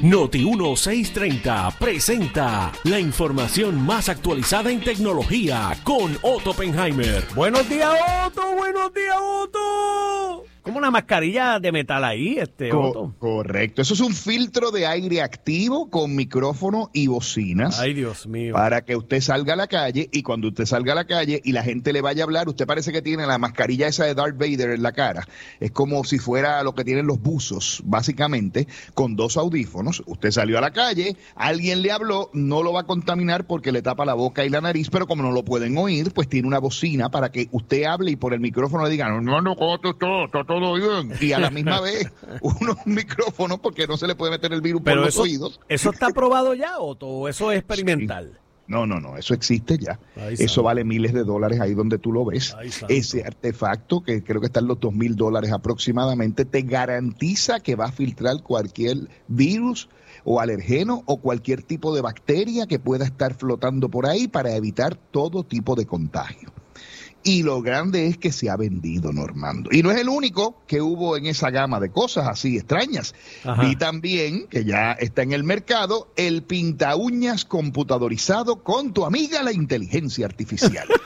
Noti 1630 presenta la información más actualizada en tecnología con Otto Oppenheimer. Buenos días, Otto. Buenos días, Otto. Como una mascarilla de metal ahí, este Co- Otto. correcto. Eso es un filtro de aire activo con micrófono y bocinas. Ay, Dios mío. Para que usted salga a la calle y cuando usted salga a la calle y la gente le vaya a hablar, usted parece que tiene la mascarilla esa de Darth Vader en la cara. Es como si fuera lo que tienen los buzos, básicamente, con dos audífonos. Usted salió a la calle, alguien le habló, no lo va a contaminar porque le tapa la boca y la nariz, pero como no lo pueden oír, pues tiene una bocina para que usted hable y por el micrófono le digan, no, no, ¿cómo tú estás? Todo. Y a la misma vez, unos micrófonos porque no se le puede meter el virus Pero por los eso, oídos. ¿eso está probado ya? ¿O eso es experimental? No, no, no, eso existe ya. Eso vale miles de dólares ahí donde tú lo ves. Ese artefacto, que creo que está en los dos mil dólares aproximadamente, te garantiza que va a filtrar cualquier virus o alergeno o cualquier tipo de bacteria que pueda estar flotando por ahí para evitar todo tipo de contagio. Y lo grande es que se ha vendido, Normando. Y no es el único que hubo en esa gama de cosas así extrañas. Ajá. Vi también, que ya está en el mercado, el pinta uñas computadorizado con tu amiga la inteligencia artificial.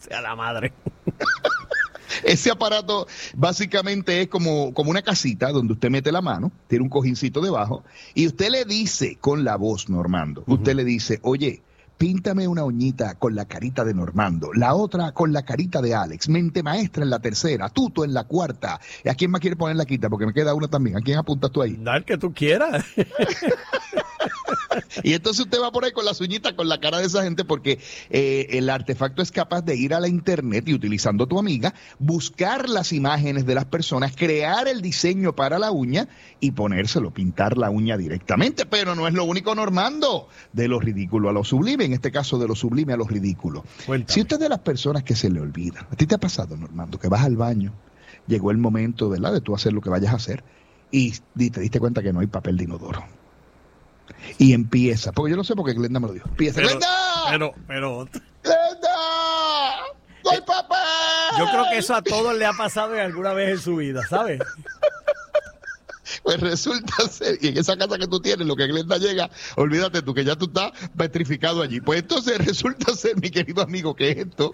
Sea la madre. Ese aparato básicamente es como, como una casita donde usted mete la mano, tiene un cojincito debajo, y usted le dice con la voz, Normando, usted le dice, oye, píntame una uñita con la carita de Normando, la otra con la carita de Alex, mente maestra en la tercera, tuto en la cuarta. ¿Y a quién más quiere poner la quita? Porque me queda una también. ¿A quién apuntas tú ahí? Dar que tú quieras. Y entonces usted va por ahí con las uñitas, con la cara de esa gente, porque eh, el artefacto es capaz de ir a la internet y utilizando tu amiga, buscar las imágenes de las personas, crear el diseño para la uña y ponérselo, pintar la uña directamente. Pero no es lo único, Normando, de lo ridículo a lo sublime, en este caso de lo sublime a lo ridículo. Cuéntame. Si usted es de las personas que se le olvida, a ti te ha pasado, Normando, que vas al baño, llegó el momento, ¿verdad?, de tú hacer lo que vayas a hacer y te diste cuenta que no hay papel de inodoro. Y empieza, porque yo lo sé porque Glenda me lo dijo. Empieza, Pero, ¡Glenda! pero, pero, ¡Glenda! ¡No hay papel! yo creo que eso a todos le ha pasado en alguna vez en su vida, ¿sabes? Pues resulta ser, y en esa casa que tú tienes, lo que Glenda llega, olvídate tú que ya tú estás petrificado allí. Pues entonces resulta ser, mi querido amigo, que esto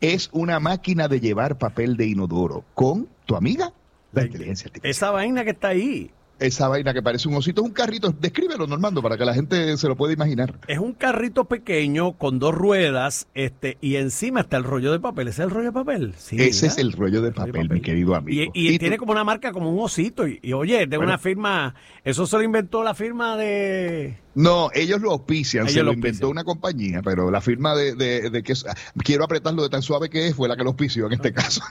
es una máquina de llevar papel de inodoro con tu amiga, la inteligencia artificial. Esa vaina que está ahí. Esa vaina que parece un osito, es un carrito. Descríbelo, Normando, para que la gente se lo pueda imaginar. Es un carrito pequeño con dos ruedas, este, y encima está el rollo de papel. ¿Ese es el rollo de papel? Sí, Ese ¿verdad? es el rollo de papel, mi querido amigo. Y, y Y tiene tú- como una marca, como un osito. Y, y, oye, de Bueno. una firma, eso se lo inventó la firma de... No, ellos lo auspician, Ellos se lo inventó auspician. una compañía, pero la firma de, de, de que quiero apretarlo de tan suave que es fue la que lo auspició en este caso.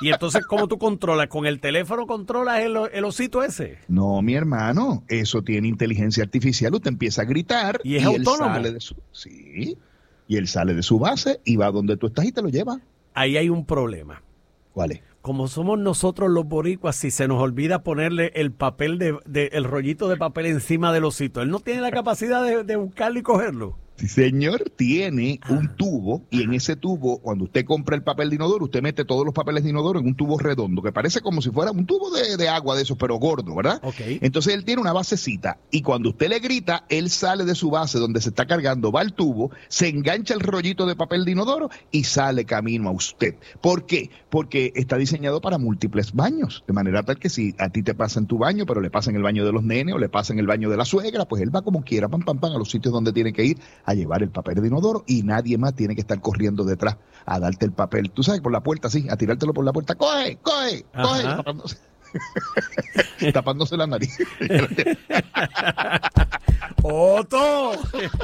Y entonces, ¿cómo tú controlas? ¿Con el teléfono controlas el, el osito ese? No, mi hermano, eso tiene inteligencia artificial. Usted empieza a gritar ¿Y es él autónomo? sale de su, sí, y él sale de su base y va donde tú estás y te lo lleva. Ahí hay un problema. ¿Cuál es? Como somos nosotros los boricuas, si se nos olvida ponerle el papel de, de- el rollito de papel encima del osito, él no tiene la capacidad de, de buscarlo y cogerlo. Señor, tiene Ah. un tubo y en ese tubo, cuando usted compra el papel de inodoro, usted mete todos los papeles de inodoro en un tubo redondo, que parece como si fuera un tubo de, de agua de esos, pero gordo, ¿verdad? Ok. Entonces él tiene una basecita y cuando usted le grita, él sale de su base donde se está cargando, va al tubo, se engancha el rollito de papel de inodoro y sale camino a usted. ¿Por qué? Porque está diseñado para múltiples baños, de manera tal que si a ti te pasa en tu baño, pero le pasa en el baño de los nenes o le pasa en el baño de la suegra, pues él va como quiera, pam, pam, pam, a los sitios donde tiene que ir a llevar el papel de inodoro y nadie más tiene que estar corriendo detrás a darte el papel. Tú sabes, por la puerta, sí, a tirártelo por la puerta. ¡Coge, coge, coge! Tapándose, tapándose la nariz. ¡Otto!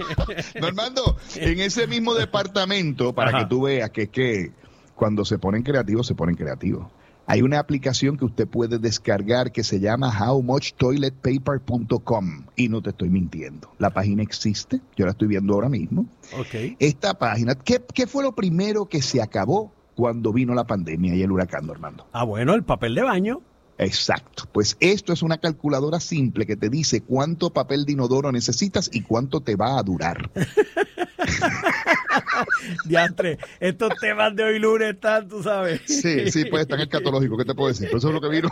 Normando, en ese mismo departamento, para Ajá. que tú veas que es que cuando se ponen creativos, se ponen creativos. Hay una aplicación que usted puede descargar que se llama howmuchtoiletpaper.com y no te estoy mintiendo. La página existe, yo la estoy viendo ahora mismo. ok. Esta página, ¿qué, qué fue lo primero que se acabó cuando vino la pandemia y el huracán, Normando? Ah, bueno, el papel de baño. Exacto. Pues esto es una calculadora simple que te dice cuánto papel de inodoro necesitas y cuánto te va a durar. Diantre, estos temas de hoy lunes están, tú sabes. Sí, sí, pues están escatológicos, ¿qué te puedo decir? Pero eso es lo que vino.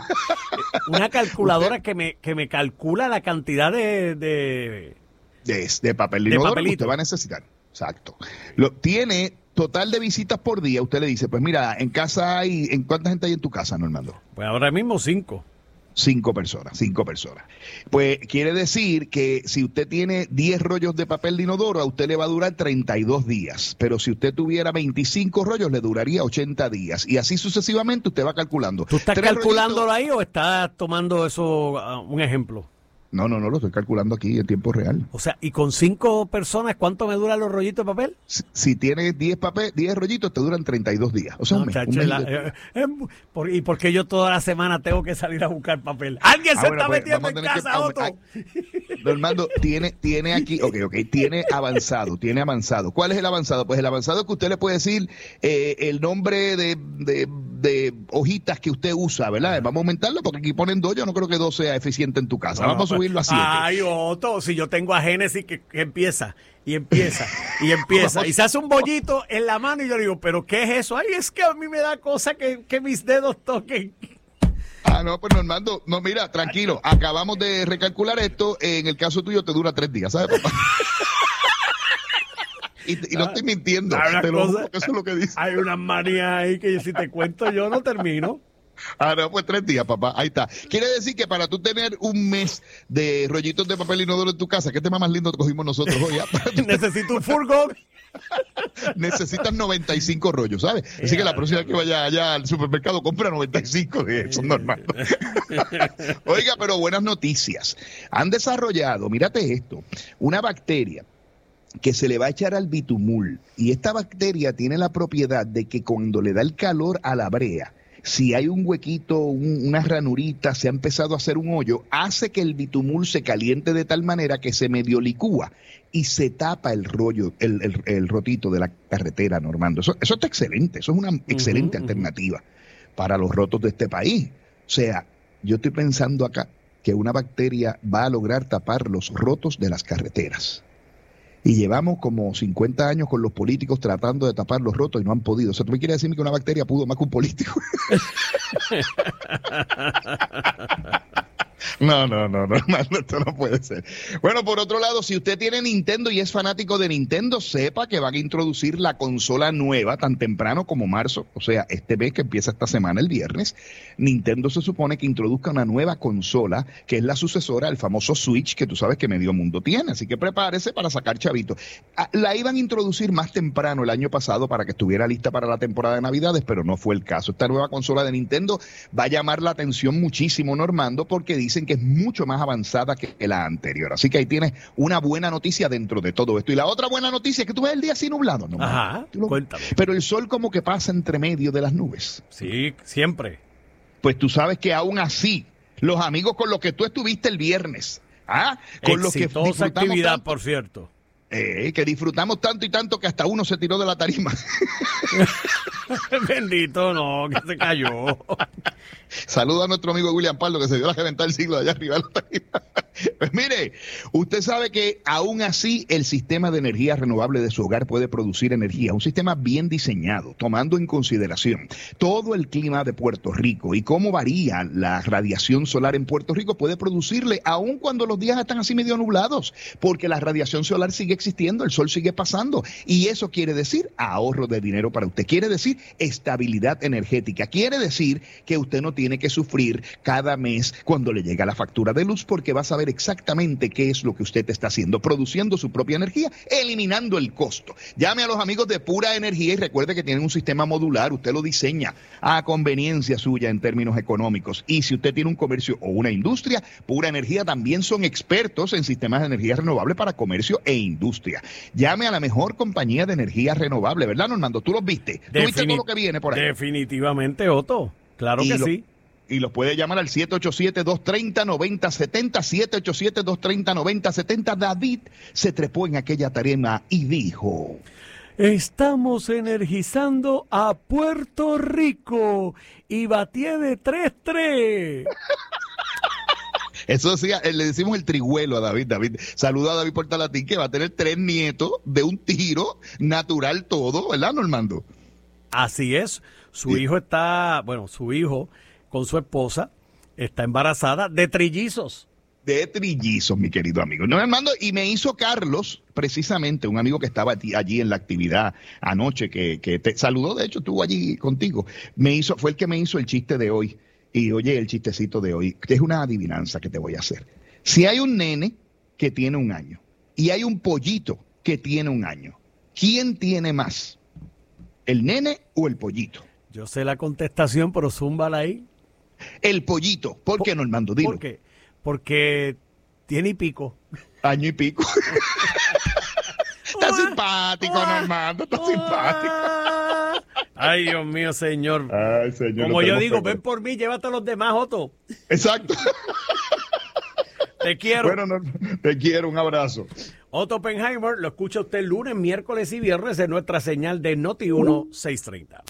Una calculadora que me, que me calcula la cantidad de... De, de, papel de que usted va a necesitar. Exacto. Lo, tiene total de visitas por día. Usted le dice, pues mira, en casa hay... ¿En cuánta gente hay en tu casa, Normando? Pues ahora mismo cinco. Cinco personas, cinco personas. Pues quiere decir que si usted tiene 10 rollos de papel de inodoro, a usted le va a durar 32 días. Pero si usted tuviera 25 rollos, le duraría 80 días. Y así sucesivamente usted va calculando. ¿Tú estás calculándolo ahí o estás tomando eso, uh, un ejemplo? No, no, no, lo estoy calculando aquí en tiempo real. O sea, ¿y con cinco personas cuánto me duran los rollitos de papel? Si, tienes 10 papel, 10 rollitos, te duran 32 días. O sea, un mes. Eh, eh, ¿Y por qué yo toda la semana tengo que salir a buscar papel? ¡Alguien ah, se está pues, metiendo en casa, Otto! Normando, tiene, tiene aquí, ok, ok, tiene avanzado, tiene avanzado. ¿Cuál es el avanzado? Pues el avanzado es que usted le puede decir eh, el nombre de, de, hojitas que usted usa, ¿verdad? Vamos a aumentarlo porque aquí ponen dos, yo no creo que dos sea eficiente en tu casa. Vamos a subir Ay, Otto, si yo tengo a Génesis que, empieza y empieza y empieza y se hace un bollito en la mano y yo digo, pero ¿qué es eso? Ay, es que a mí me da cosa que, mis dedos toquen. Ah, no, pues Normando, no, mira, tranquilo, acabamos de recalcular esto, en el caso tuyo te dura tres días, ¿sabes, papá? y, no estoy mintiendo, te lo eso es lo que dice. Hay una manía ahí que si te cuento yo no termino. Ah, no, pues tres días, papá. Ahí está. Quiere decir que para tú tener un mes de rollitos de papel inodoro en tu casa, ¿qué tema más lindo cogimos nosotros hoy? Ah? Necesito un furgón. Necesitas 95 rollos, ¿sabes? Así que la próxima vez que vaya allá al supermercado, compra 95 de eso, normal. Oiga, pero buenas noticias. Han desarrollado, mírate esto, una bacteria que se le va a echar al bitumul. Y esta bacteria tiene la propiedad de que cuando le da el calor a la brea, si hay un huequito, una ranurita, se ha empezado a hacer un hoyo, hace que el bitumul se caliente de tal manera que se medio licúa y se tapa el rollo, el, rotito de la carretera, Normando. Eso, eso está excelente, eso es una excelente alternativa para los rotos de este país. O sea, yo estoy pensando acá que una bacteria va a lograr tapar los rotos de las carreteras y llevamos como 50 años con los políticos tratando de tapar los rotos y no han podido. O sea, ¿tú me quieres decirme que una bacteria pudo más que un político? No, no, no, no, esto no puede ser. Bueno, por otro lado, si usted tiene Nintendo y es fanático de Nintendo, sepa que van a introducir la consola nueva tan temprano como marzo, o sea, este mes que empieza esta semana, el viernes. Nintendo se supone que introduzca una nueva consola que es la sucesora al famoso Switch que tú sabes que medio mundo tiene, así que prepárese para sacar chavito. Ah, la iban a introducir más temprano el año pasado para que estuviera lista para la temporada de Navidades, pero no fue el caso. Esta nueva consola de Nintendo va a llamar la atención muchísimo, Normando, porque dicen que es mucho más avanzada que la anterior. Así que ahí tienes una buena noticia dentro de todo esto. Y la otra buena noticia es que tú ves el día así nublado, ¿no? Ajá, cuéntame. Pero el sol como que pasa entre medio de las nubes. Sí, siempre. Pues tú sabes que aún así, los amigos con los que tú estuviste el viernes, ¿ah? Con los que actividad, por cierto. Eh, que disfrutamos tanto y tanto que hasta uno se tiró de la tarima. Bendito, no, que se cayó. Saluda a nuestro amigo William Pardo que se dio la reventar el siglo de allá arriba. Pues mire, usted sabe que aún así el sistema de energía renovable de su hogar puede producir energía, un sistema bien diseñado, tomando en consideración todo el clima de Puerto Rico y cómo varía la radiación solar en Puerto Rico, puede producirle aún cuando los días están así medio nublados, porque la radiación solar sigue existiendo, el sol sigue pasando y eso quiere decir ahorro de dinero para usted, quiere decir estabilidad energética, quiere decir que usted no tiene que sufrir cada mes cuando le llega la factura de luz porque va a saber exactamente qué es lo que usted está haciendo, produciendo su propia energía, eliminando el costo. Llame a los amigos de Pura Energía y recuerde que tienen un sistema modular, usted lo diseña a conveniencia suya en términos económicos. Y si usted tiene un comercio o una industria, Pura Energía también son expertos en sistemas de energía renovable para comercio e industria. Llame a la mejor compañía de energía renovable, ¿verdad, Normando? ¿Tú los viste? ¿Tú viste todo lo que viene por ahí? Definitivamente, Otto. Claro que sí y los puede llamar al 787-230-9070, 787-230-9070. David se trepó en aquella tarima y dijo... Estamos energizando a Puerto Rico y batié de 3-3. Eso sí, eh, le decimos el trihuelo a David. David, saluda a David Portalatín que va a tener tres nietos de un tiro natural todo, ¿verdad, Normando? Así es. Su hijo está, bueno, su hijo con su esposa está embarazada de trillizos de trillizos, mi querido amigo. No, Armando, y me hizo Carlos, precisamente, un amigo que estaba allí en la actividad anoche, que, que te saludó, de hecho, estuvo allí contigo. Me hizo, fue el que me hizo el chiste de hoy. Y oye, el chistecito de hoy, que es una adivinanza que te voy a hacer. Si hay un nene que tiene un año y hay un pollito que tiene un año, ¿quién tiene más? ¿El nene o el pollito? Yo sé la contestación, pero zúmbala ahí. El pollito. ¿Por qué, Normando? Dilo. ¿Por qué? porque tiene y pico. Año y pico. está simpático, Normando, está simpático. Ay, Dios mío, señor. Ay, señor Como yo digo, ven por mí, llévate a los demás, Otto. Exacto. Te quiero. Bueno, te quiero, un abrazo. Otto Oppenheimer, lo escucha usted lunes, miércoles y viernes en nuestra señal de Noti 1 630.